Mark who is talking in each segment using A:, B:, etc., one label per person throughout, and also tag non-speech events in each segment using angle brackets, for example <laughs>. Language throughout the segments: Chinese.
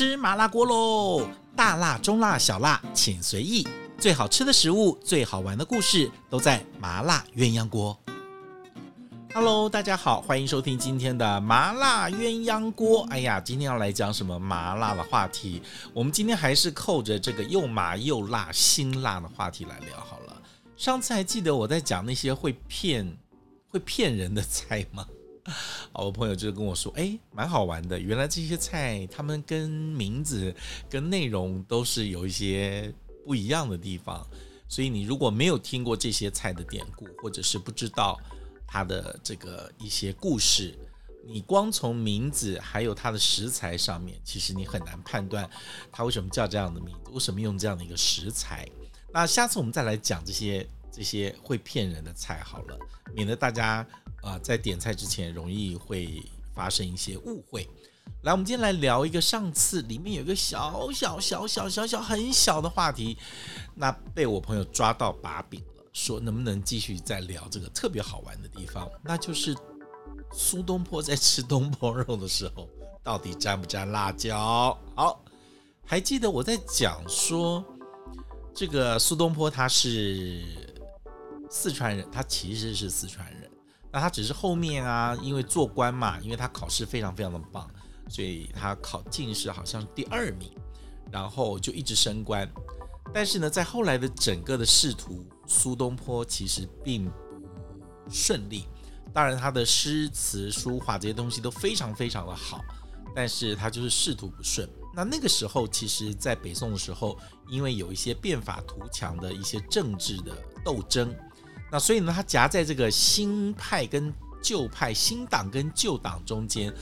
A: 吃麻辣锅喽！大辣、中辣、小辣，请随意。最好吃的食物，最好玩的故事，都在麻辣鸳鸯锅。Hello，大家好，欢迎收听今天的麻辣鸳鸯锅。哎呀，今天要来讲什么麻辣的话题？我们今天还是扣着这个又麻又辣、辛辣的话题来聊好了。上次还记得我在讲那些会骗、会骗人的菜吗？<laughs> 我朋友就跟我说：“哎，蛮好玩的。原来这些菜，他们跟名字、跟内容都是有一些不一样的地方。所以你如果没有听过这些菜的典故，或者是不知道它的这个一些故事，你光从名字还有它的食材上面，其实你很难判断它为什么叫这样的名字，为什么用这样的一个食材。那下次我们再来讲这些这些会骗人的菜好了，免得大家。”啊，在点菜之前容易会发生一些误会。来，我们今天来聊一个上次里面有一个小小小小小小很小的话题，那被我朋友抓到把柄了，说能不能继续再聊这个特别好玩的地方，那就是苏东坡在吃东坡肉的时候到底沾不沾辣椒？好，还记得我在讲说这个苏东坡他是四川人，他其实是四川人。那他只是后面啊，因为做官嘛，因为他考试非常非常的棒，所以他考进士好像是第二名，然后就一直升官。但是呢，在后来的整个的仕途，苏东坡其实并不顺利。当然，他的诗词书画这些东西都非常非常的好，但是他就是仕途不顺。那那个时候，其实在北宋的时候，因为有一些变法图强的一些政治的斗争。那所以呢，他夹在这个新派跟旧派、新党跟旧党中间，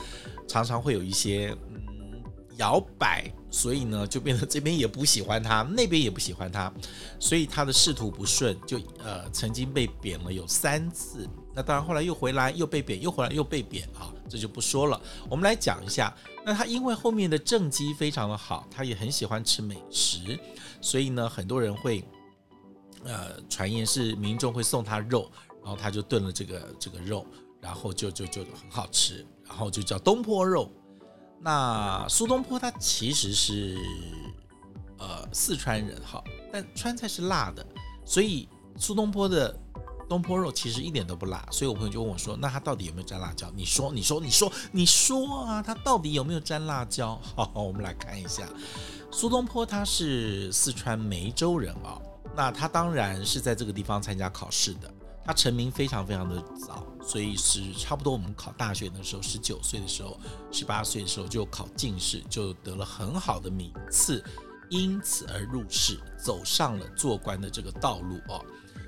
A: 常常会有一些嗯摇摆，所以呢，就变成这边也不喜欢他，那边也不喜欢他，所以他的仕途不顺，就呃曾经被贬了有三次。那当然后来又回来，又被贬，又回来又被贬啊，这就不说了。我们来讲一下，那他因为后面的政绩非常的好，他也很喜欢吃美食，所以呢，很多人会。呃，传言是民众会送他肉，然后他就炖了这个这个肉，然后就就就很好吃，然后就叫东坡肉。那苏东坡他其实是呃四川人哈，但川菜是辣的，所以苏东坡的东坡肉其实一点都不辣。所以我朋友就问我说：“那他到底有没有沾辣椒？”你说，你说，你说，你说啊，他到底有没有沾辣椒？<laughs> 好，我们来看一下，苏东坡他是四川眉州人啊。那他当然是在这个地方参加考试的。他成名非常非常的早，所以是差不多我们考大学的时候，十九岁的时候，十八岁的时候就考进士，就得了很好的名次，因此而入仕，走上了做官的这个道路哦。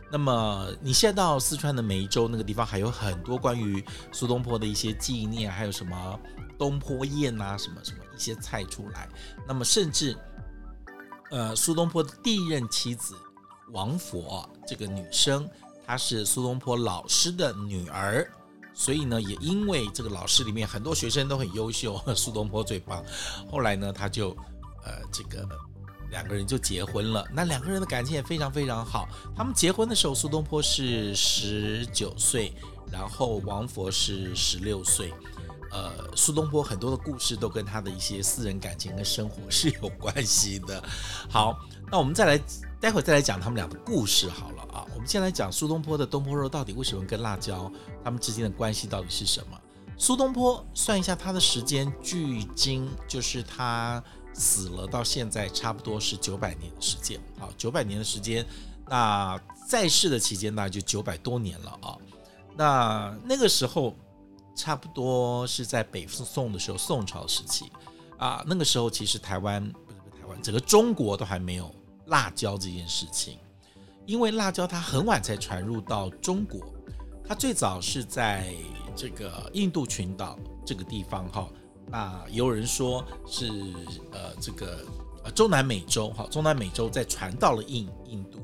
A: 那么你现在到四川的眉州那个地方，还有很多关于苏东坡的一些纪念，还有什么东坡宴啊，什么什么一些菜出来。那么甚至，呃，苏东坡的第一任妻子。王佛这个女生，她是苏东坡老师的女儿，所以呢，也因为这个老师里面很多学生都很优秀，<laughs> 苏东坡最棒。后来呢，他就呃，这个两个人就结婚了。那两个人的感情也非常非常好。他们结婚的时候，苏东坡是十九岁，然后王佛是十六岁。呃，苏东坡很多的故事都跟他的一些私人感情跟生活 <laughs> 是有关系的。好，那我们再来。待会儿再来讲他们俩的故事好了啊，我们先来讲苏东坡的东坡肉到底为什么跟辣椒他们之间的关系到底是什么？苏东坡算一下他的时间，距今就是他死了到现在差不多是九百年的时间，啊，九百年的时间，那在世的期间那就九百多年了啊，那那个时候差不多是在北宋的时候，宋朝时期啊，那个时候其实台湾不是不是台湾，整个中国都还没有。辣椒这件事情，因为辣椒它很晚才传入到中国，它最早是在这个印度群岛这个地方哈。那有人说是呃这个啊中南美洲哈，中南美洲再传到了印印度，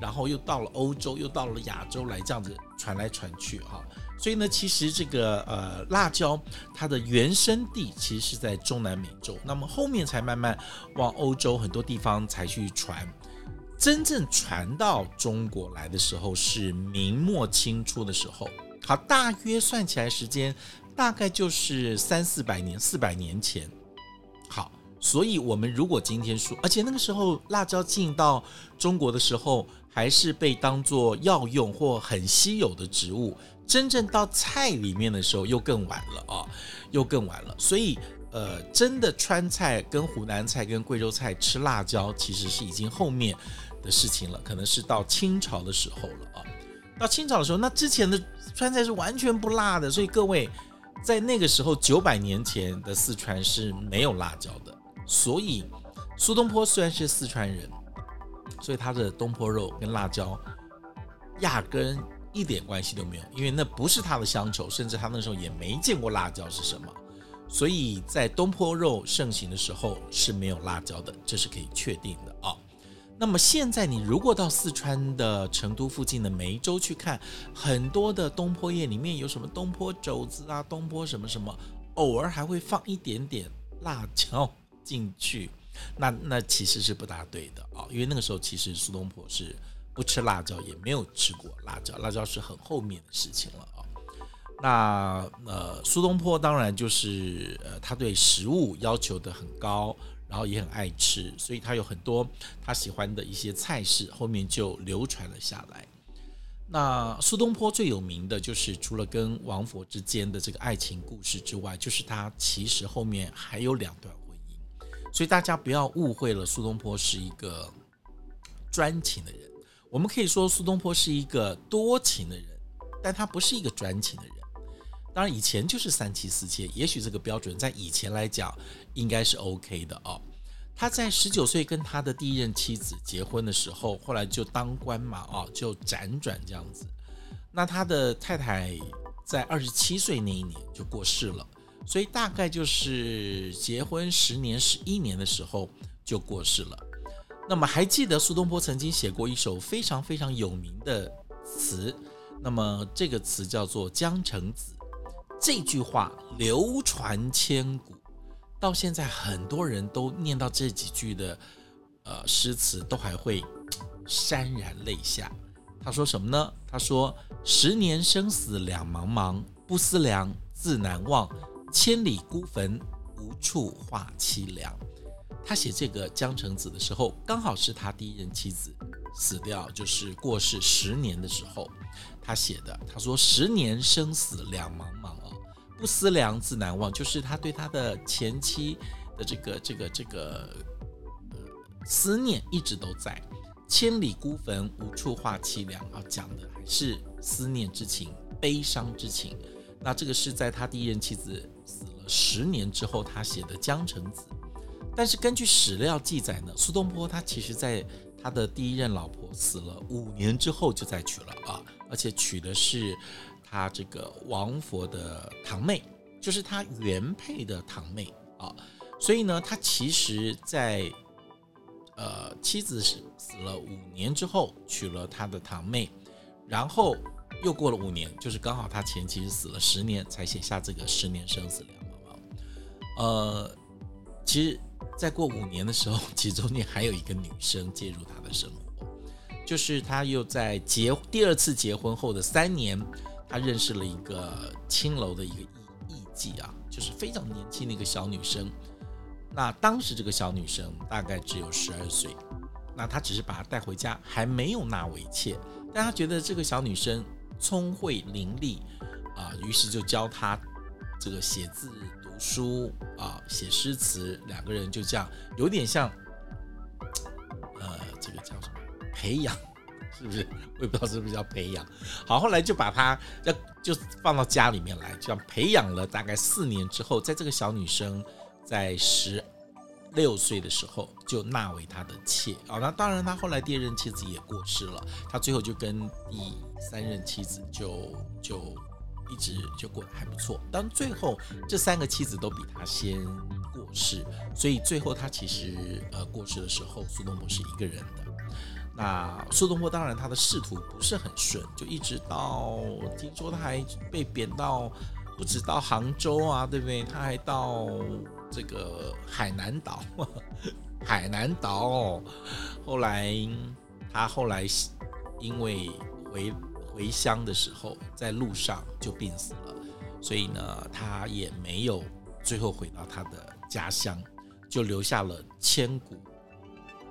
A: 然后又到了欧洲，又到了亚洲来这样子传来传去哈。所以呢，其实这个呃辣椒它的原生地其实是在中南美洲，那么后面才慢慢往欧洲很多地方才去传。真正传到中国来的时候是明末清初的时候，好，大约算起来时间大概就是三四百年，四百年前。好，所以，我们如果今天说，而且那个时候辣椒进到中国的时候，还是被当作药用或很稀有的植物，真正到菜里面的时候又更晚了啊，又更晚了。所以，呃，真的川菜跟湖南菜跟贵州菜吃辣椒，其实是已经后面的事情了，可能是到清朝的时候了啊。到清朝的时候，那之前的川菜是完全不辣的，所以各位在那个时候九百年前的四川是没有辣椒的。所以，苏东坡虽然是四川人，所以他的东坡肉跟辣椒压根一点关系都没有，因为那不是他的乡愁，甚至他那时候也没见过辣椒是什么。所以在东坡肉盛行的时候是没有辣椒的，这是可以确定的啊。那么现在你如果到四川的成都附近的梅州去看，很多的东坡宴里面有什么东坡肘子啊，东坡什么什么，偶尔还会放一点点辣椒。进去，那那其实是不大对的啊，因为那个时候其实苏东坡是不吃辣椒，也没有吃过辣椒，辣椒是很后面的事情了啊。那呃，苏东坡当然就是呃，他对食物要求的很高，然后也很爱吃，所以他有很多他喜欢的一些菜式，后面就流传了下来。那苏东坡最有名的就是除了跟王弗之间的这个爱情故事之外，就是他其实后面还有两段。所以大家不要误会了，苏东坡是一个专情的人。我们可以说苏东坡是一个多情的人，但他不是一个专情的人。当然，以前就是三妻四妾，也许这个标准在以前来讲应该是 OK 的哦。他在十九岁跟他的第一任妻子结婚的时候，后来就当官嘛，哦，就辗转这样子。那他的太太在二十七岁那一年就过世了。所以大概就是结婚十年、十一年的时候就过世了。那么还记得苏东坡曾经写过一首非常非常有名的词，那么这个词叫做《江城子》。这句话流传千古，到现在很多人都念到这几句的呃诗词，都还会潸然泪下。他说什么呢？他说：“十年生死两茫茫，不思量，自难忘。”千里孤坟，无处话凄凉。他写这个《江城子》的时候，刚好是他第一任妻子死掉，就是过世十年的时候，他写的。他说：“十年生死两茫茫啊，不思量，自难忘。”就是他对他的前妻的这个这个这个呃思念一直都在。千里孤坟，无处话凄凉啊，讲的还是思念之情、悲伤之情。那这个是在他第一任妻子死了十年之后，他写的《江城子》。但是根据史料记载呢，苏东坡他其实在他的第一任老婆死了五年之后就再娶了啊，而且娶的是他这个王佛的堂妹，就是他原配的堂妹啊。所以呢，他其实在呃妻子死死了五年之后娶了他的堂妹，然后。又过了五年，就是刚好他前妻死了十年，才写下这个“十年生死两茫茫”。呃，其实再过五年的时候，其中间还有一个女生介入他的生活，就是他又在结第二次结婚后的三年，他认识了一个青楼的一个艺妓啊，就是非常年轻的一个小女生。那当时这个小女生大概只有十二岁，那他只是把她带回家，还没有纳为妾，但他觉得这个小女生。聪慧伶俐啊，于是就教他这个写字、读书啊，写诗词，两个人就这样，有点像，呃，这个叫什么？培养，是不是？<laughs> 我也不知道是不是叫培养。好，后来就把他要就放到家里面来，这样培养了大概四年之后，在这个小女生在十六岁的时候就纳为他的妾啊。那当然，他后来第二任妻子也过世了，他最后就跟第三任妻子就就一直就过得还不错，但最后这三个妻子都比他先过世，所以最后他其实呃过世的时候，苏东坡是一个人的。那苏东坡当然他的仕途不是很顺，就一直到听说他还被贬到不止到杭州啊，对不对？他还到这个海南岛，<laughs> 海南岛。后来他后来因为回。回乡的时候，在路上就病死了，所以呢，他也没有最后回到他的家乡，就留下了千古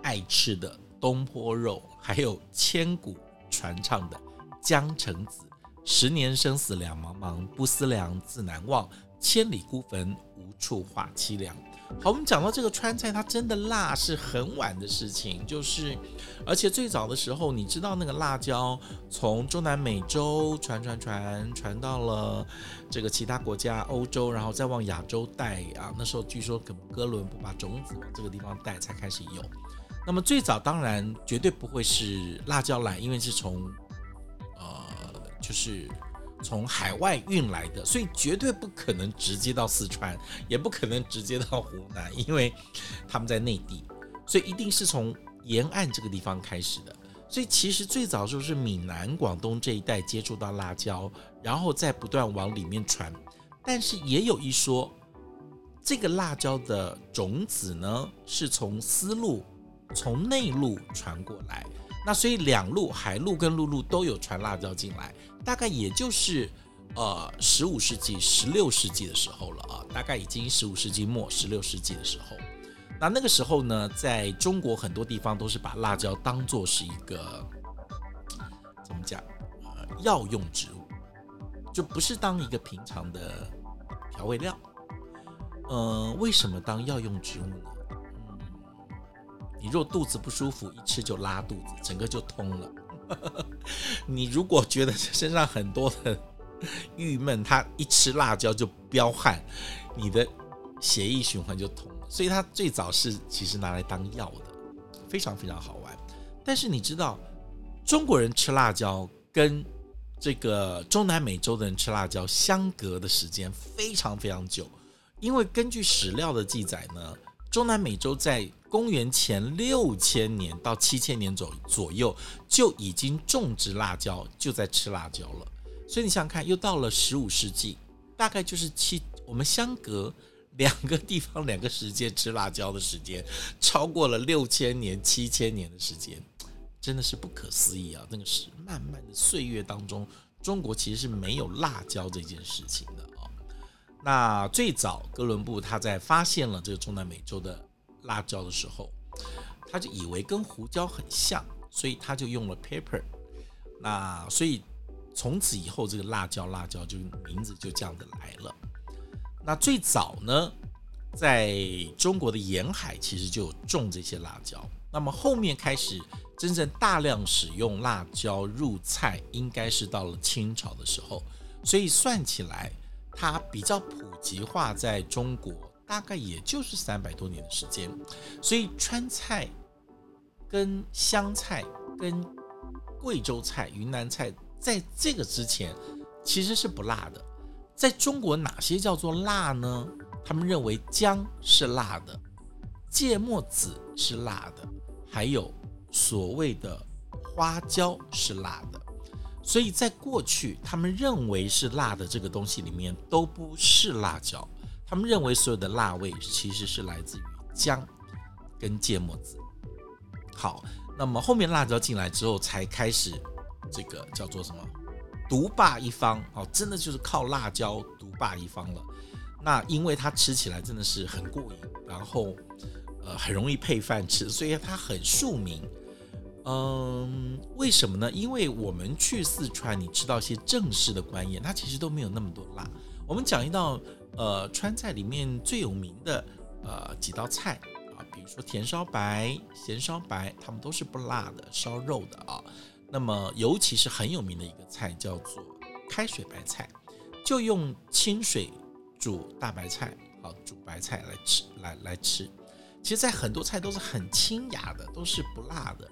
A: 爱吃的东坡肉，还有千古传唱的《江城子》。十年生死两茫茫，不思量，自难忘。千里孤坟，无处话凄凉。好，我们讲到这个川菜，它真的辣是很晚的事情，就是，而且最早的时候，你知道那个辣椒从中南美洲传传传传到了这个其他国家，欧洲，然后再往亚洲带啊。那时候据说哥哥伦布把种子往这个地方带，才开始有。那么最早当然绝对不会是辣椒来，因为是从呃，就是。从海外运来的，所以绝对不可能直接到四川，也不可能直接到湖南，因为他们在内地，所以一定是从沿岸这个地方开始的。所以其实最早就是闽南、广东这一带接触到辣椒，然后再不断往里面传。但是也有一说，这个辣椒的种子呢，是从丝路、从内陆传过来。那所以两路海路跟陆路都有传辣椒进来，大概也就是呃十五世纪、十六世纪的时候了啊，大概已经十五世纪末、十六世纪的时候。那那个时候呢，在中国很多地方都是把辣椒当作是一个怎么讲呃药用植物，就不是当一个平常的调味料。嗯、呃，为什么当药用植物呢？你若肚子不舒服，一吃就拉肚子，整个就通了。<laughs> 你如果觉得身上很多的郁闷，它一吃辣椒就飙汗，你的血液循环就通了。所以它最早是其实拿来当药的，非常非常好玩。但是你知道，中国人吃辣椒跟这个中南美洲的人吃辣椒相隔的时间非常非常久，因为根据史料的记载呢。中南美洲在公元前六千年到七千年左左右就已经种植辣椒，就在吃辣椒了。所以你想想看，又到了十五世纪，大概就是七，我们相隔两个地方两个时间吃辣椒的时间，超过了六千年、七千年的时间，真的是不可思议啊！那个是漫漫的岁月当中，中国其实是没有辣椒这件事情。那最早哥伦布他在发现了这个中南美洲的辣椒的时候，他就以为跟胡椒很像，所以他就用了 pepper。那所以从此以后，这个辣椒辣椒就名字就这样的来了。那最早呢，在中国的沿海其实就有种这些辣椒。那么后面开始真正大量使用辣椒入菜，应该是到了清朝的时候。所以算起来。它比较普及化，在中国大概也就是三百多年的时间，所以川菜跟湘菜跟贵州菜、云南菜，在这个之前其实是不辣的。在中国哪些叫做辣呢？他们认为姜是辣的，芥末籽是辣的，还有所谓的花椒是辣的。所以在过去，他们认为是辣的这个东西里面都不是辣椒，他们认为所有的辣味其实是来自于姜跟芥末籽。好，那么后面辣椒进来之后，才开始这个叫做什么独霸一方哦，真的就是靠辣椒独霸一方了。那因为它吃起来真的是很过瘾，然后呃很容易配饭吃，所以它很庶民。嗯，为什么呢？因为我们去四川，你吃到一些正式的官宴，它其实都没有那么多辣。我们讲一道，呃，川菜里面最有名的呃几道菜啊，比如说甜烧白、咸烧白，它们都是不辣的，烧肉的啊。那么，尤其是很有名的一个菜叫做开水白菜，就用清水煮大白菜，啊，煮白菜来吃，来来吃。其实，在很多菜都是很清雅的，都是不辣的。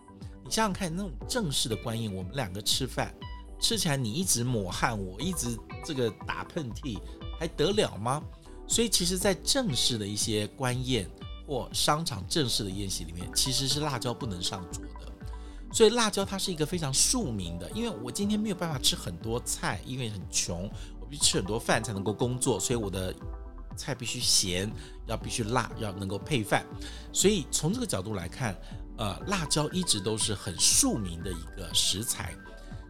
A: 你想想看，那种正式的官宴，我们两个吃饭，吃起来你一直抹汗，我一直这个打喷嚏，还得了吗？所以，其实，在正式的一些官宴或商场正式的宴席里面，其实是辣椒不能上桌的。所以，辣椒它是一个非常庶民的，因为我今天没有办法吃很多菜，因为很穷，我必须吃很多饭才能够工作，所以我的菜必须咸，要必须辣，要能够配饭。所以，从这个角度来看。呃，辣椒一直都是很庶民的一个食材，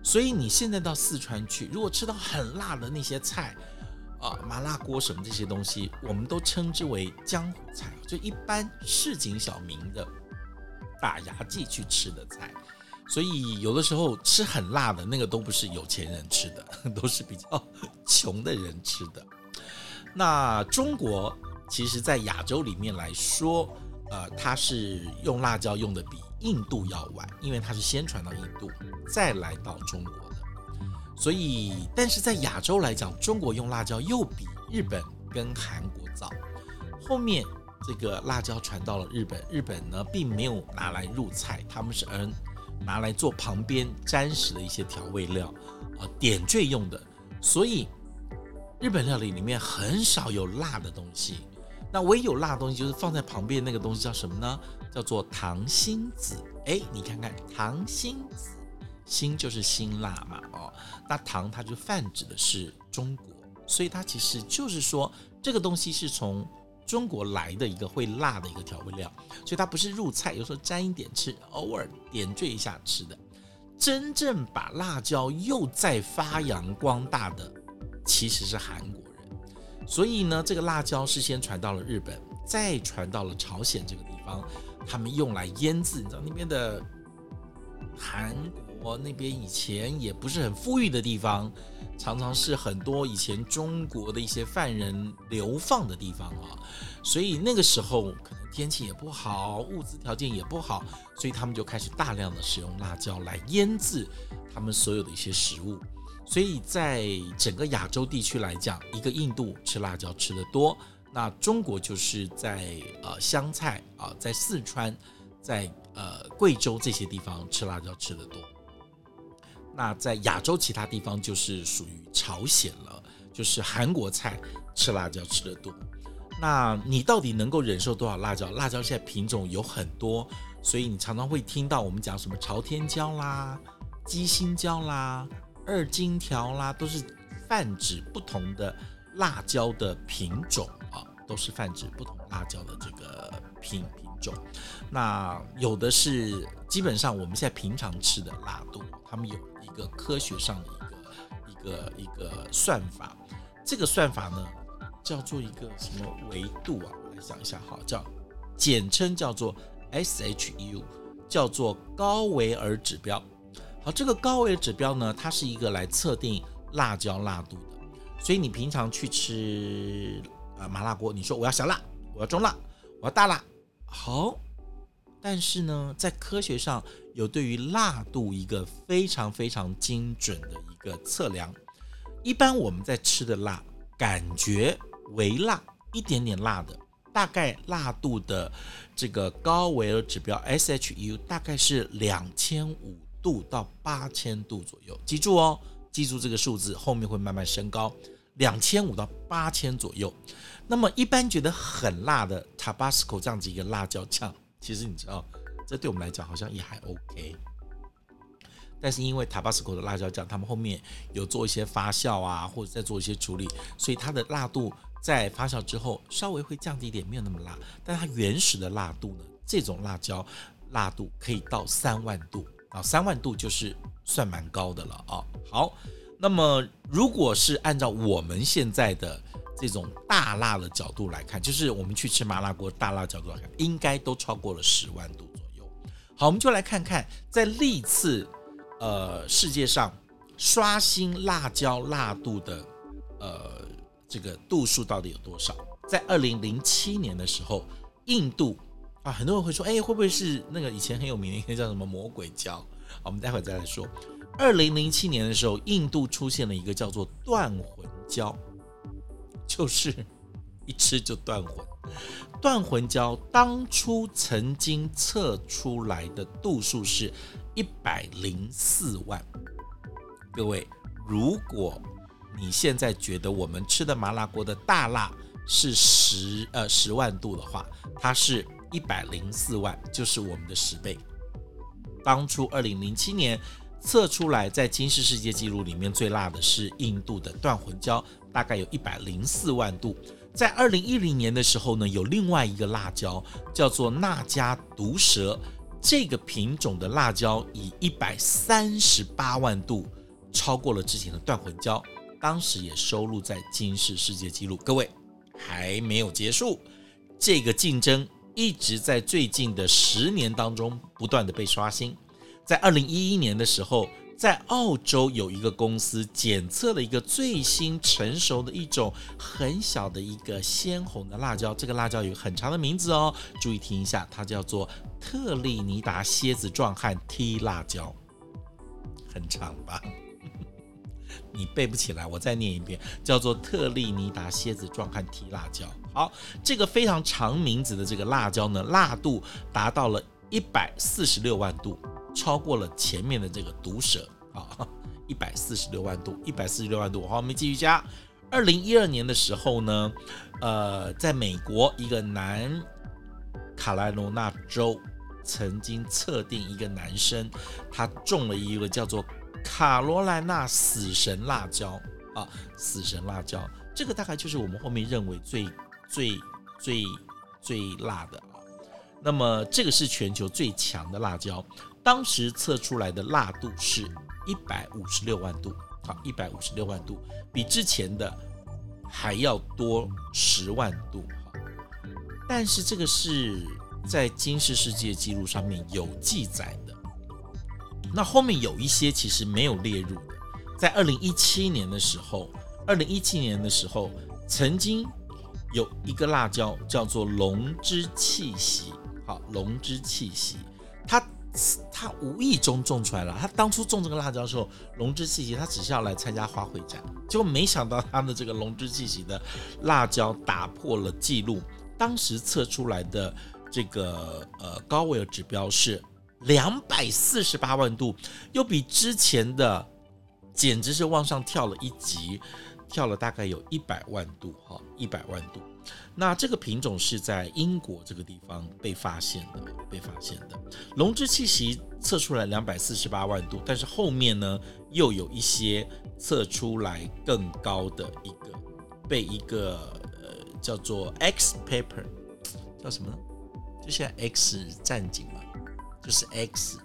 A: 所以你现在到四川去，如果吃到很辣的那些菜，啊、麻辣锅什么这些东西，我们都称之为江湖菜，就一般市井小民的打牙祭去吃的菜。所以有的时候吃很辣的那个都不是有钱人吃的，<laughs> 都是比较 <laughs> 穷的人吃的。那中国其实，在亚洲里面来说，呃，它是用辣椒用的比印度要晚，因为它是先传到印度，再来到中国的。所以，但是在亚洲来讲，中国用辣椒又比日本跟韩国早。后面这个辣椒传到了日本，日本呢并没有拿来入菜，他们是嗯。拿来做旁边沾食的一些调味料，啊，点缀用的。所以日本料理里面很少有辣的东西。那唯一有辣的东西就是放在旁边那个东西叫什么呢？叫做糖心子。哎，你看看糖心子，辛就是辛辣嘛，哦，那糖它就泛指的是中国，所以它其实就是说这个东西是从。中国来的一个会辣的一个调味料，所以它不是入菜，有时候沾一点吃，偶尔点缀一下吃的。真正把辣椒又再发扬光大的，其实是韩国。所以呢，这个辣椒是先传到了日本，再传到了朝鲜这个地方，他们用来腌制。你知道那边的韩国那边以前也不是很富裕的地方。常常是很多以前中国的一些犯人流放的地方啊，所以那个时候可能天气也不好，物资条件也不好，所以他们就开始大量的使用辣椒来腌制他们所有的一些食物。所以在整个亚洲地区来讲，一个印度吃辣椒吃得多，那中国就是在呃湘菜啊，在四川，在呃贵州这些地方吃辣椒吃得多。那在亚洲其他地方就是属于朝鲜了，就是韩国菜吃辣椒吃得多。那你到底能够忍受多少辣椒？辣椒现在品种有很多，所以你常常会听到我们讲什么朝天椒啦、鸡心椒啦、二荆条啦，都是泛指不同的辣椒的品种啊，都是泛指不同辣椒的这个品品种。那有的是基本上我们现在平常吃的辣度，他们有。一个科学上的一个一个一个算法，这个算法呢叫做一个什么维度啊？我来想一下哈，叫简称叫做 SHU，叫做高维尔指标。好，这个高维指标呢，它是一个来测定辣椒辣度的。所以你平常去吃呃麻辣锅，你说我要小辣，我要中辣，我要大辣，好。但是呢，在科学上有对于辣度一个非常非常精准的一个测量。一般我们在吃的辣，感觉微辣，一点点辣的，大概辣度的这个高维尔指标 SHU 大概是两千五度到八千度左右。记住哦，记住这个数字，后面会慢慢升高，两千五到八千左右。那么一般觉得很辣的 Tabasco 这样子一个辣椒酱。其实你知道，这对我们来讲好像也还 OK，但是因为 Tabasco 的辣椒酱，他们后面有做一些发酵啊，或者再做一些处理，所以它的辣度在发酵之后稍微会降低一点，没有那么辣。但它原始的辣度呢，这种辣椒辣度可以到三万度啊，三万度就是算蛮高的了啊。好，那么如果是按照我们现在的。这种大辣的角度来看，就是我们去吃麻辣锅，大辣角度来看，应该都超过了十万度左右。好，我们就来看看，在历次呃世界上刷新辣椒辣度的呃这个度数到底有多少？在二零零七年的时候，印度啊，很多人会说，哎，会不会是那个以前很有名的一个叫什么魔鬼椒？我们待会再来说。二零零七年的时候，印度出现了一个叫做断魂椒。就是一吃就断魂，断魂椒当初曾经测出来的度数是一百零四万。各位，如果你现在觉得我们吃的麻辣锅的大辣是十呃十万度的话，它是一百零四万，就是我们的十倍。当初二零零七年测出来，在金氏世界纪录里面最辣的是印度的断魂椒。大概有一百零四万度，在二零一零年的时候呢，有另外一个辣椒叫做纳加毒蛇，这个品种的辣椒以一百三十八万度超过了之前的断魂椒，当时也收录在金氏世界纪录。各位还没有结束，这个竞争一直在最近的十年当中不断的被刷新。在二零一一年的时候，在澳洲有一个公司检测了一个最新成熟的一种很小的一个鲜红的辣椒，这个辣椒有很长的名字哦，注意听一下，它叫做特立尼达蝎子壮汉 T 辣椒，很长吧？你背不起来，我再念一遍，叫做特立尼达蝎子壮汉提辣椒。好，这个非常长名字的这个辣椒呢，辣度达到了一百四十六万度。超过了前面的这个毒蛇啊，一百四十六万度，一百四十六万度。好，我们继续加。二零一二年的时候呢，呃，在美国一个南卡罗纳州曾经测定一个男生，他中了一个叫做卡罗莱纳死神辣椒啊，死神辣椒，这个大概就是我们后面认为最最最最辣的啊。那么这个是全球最强的辣椒。当时测出来的辣度是一百五十六万度，好，一百五十六万度，比之前的还要多十万度，好，但是这个是在金世世界纪录上面有记载的，那后面有一些其实没有列入的，在二零一七年的时候，二零一七年的时候，曾经有一个辣椒叫做龙之气息，好，龙之气息，它。他无意中种出来了。他当初种这个辣椒的时候，龙之气息，他只是要来参加花卉展，结果没想到他的这个龙之气息的辣椒打破了记录。当时测出来的这个呃高维尔指标是两百四十八万度，又比之前的简直是往上跳了一级，跳了大概有一百万度，哈，一百万度。那这个品种是在英国这个地方被发现的，被发现的。龙之气息测出来两百四十八万度，但是后面呢又有一些测出来更高的一个，被一个呃叫做 X paper，叫什么呢？就现在 X 战警嘛，就是 X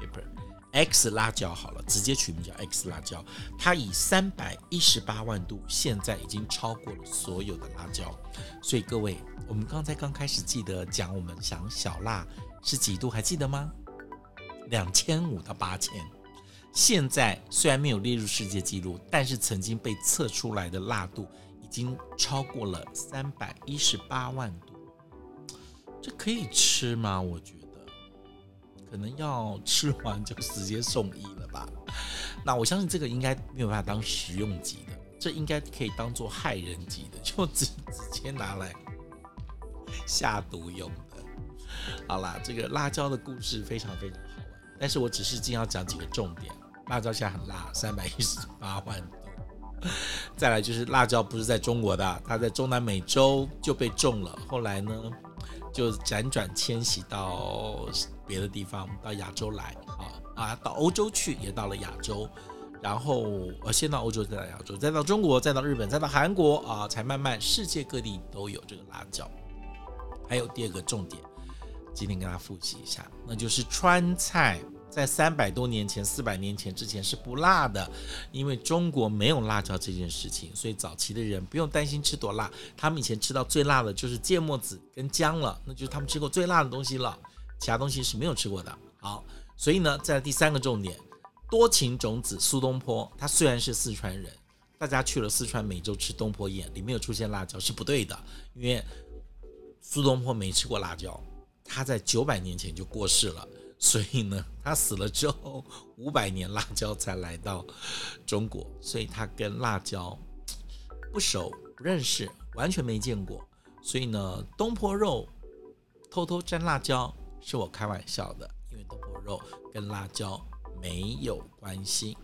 A: paper。X 辣椒好了，直接取名叫 X 辣椒。它以三百一十八万度，现在已经超过了所有的辣椒。所以各位，我们刚才刚开始记得讲，我们想小辣是几度，还记得吗？两千五到八千。现在虽然没有列入世界纪录，但是曾经被测出来的辣度已经超过了三百一十八万度。这可以吃吗？我觉得。可能要吃完就直接送医了吧？<laughs> 那我相信这个应该没有办法当食用级的，这应该可以当做害人级的，就直直接拿来下毒用的。好啦，这个辣椒的故事非常非常好玩，但是我只是今天要讲几个重点。辣椒现在很辣，三百一十八万多。再来就是辣椒不是在中国的，它在中南美洲就被种了，后来呢就辗转迁徙到。别的地方到亚洲来啊啊，到欧洲去也到了亚洲，然后呃先到欧洲再到亚洲，再到中国，再到日本，再到韩国啊，才慢慢世界各地都有这个辣椒。还有第二个重点，今天跟大家复习一下，那就是川菜在三百多年前、四百年前之前是不辣的，因为中国没有辣椒这件事情，所以早期的人不用担心吃多辣，他们以前吃到最辣的就是芥末子跟姜了，那就是他们吃过最辣的东西了。其他东西是没有吃过的。好，所以呢，在第三个重点，多情种子苏东坡，他虽然是四川人，大家去了四川美洲吃东坡宴，里面有出现辣椒是不对的，因为苏东坡没吃过辣椒，他在九百年前就过世了，所以呢，他死了之后五百年辣椒才来到中国，所以他跟辣椒不熟不认识，完全没见过，所以呢，东坡肉偷偷沾辣椒。是我开玩笑的，因为东坡肉跟辣椒没有关系。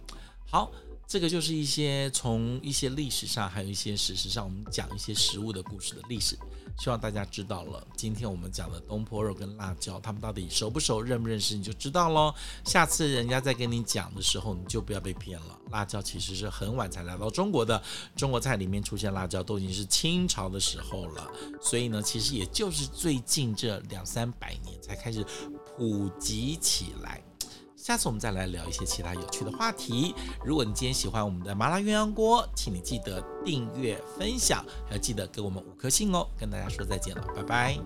A: 好，这个就是一些从一些历史上，还有一些事实上，我们讲一些食物的故事的历史。希望大家知道了，今天我们讲的东坡肉跟辣椒，他们到底熟不熟、认不认识，你就知道喽。下次人家再跟你讲的时候，你就不要被骗了。辣椒其实是很晚才来到中国的，中国菜里面出现辣椒都已经是清朝的时候了。所以呢，其实也就是最近这两三百年才开始普及起来。下次我们再来聊一些其他有趣的话题。如果你今天喜欢我们的麻辣鸳鸯锅，请你记得订阅、分享，还要记得给我们五颗星哦。跟大家说再见了，拜拜。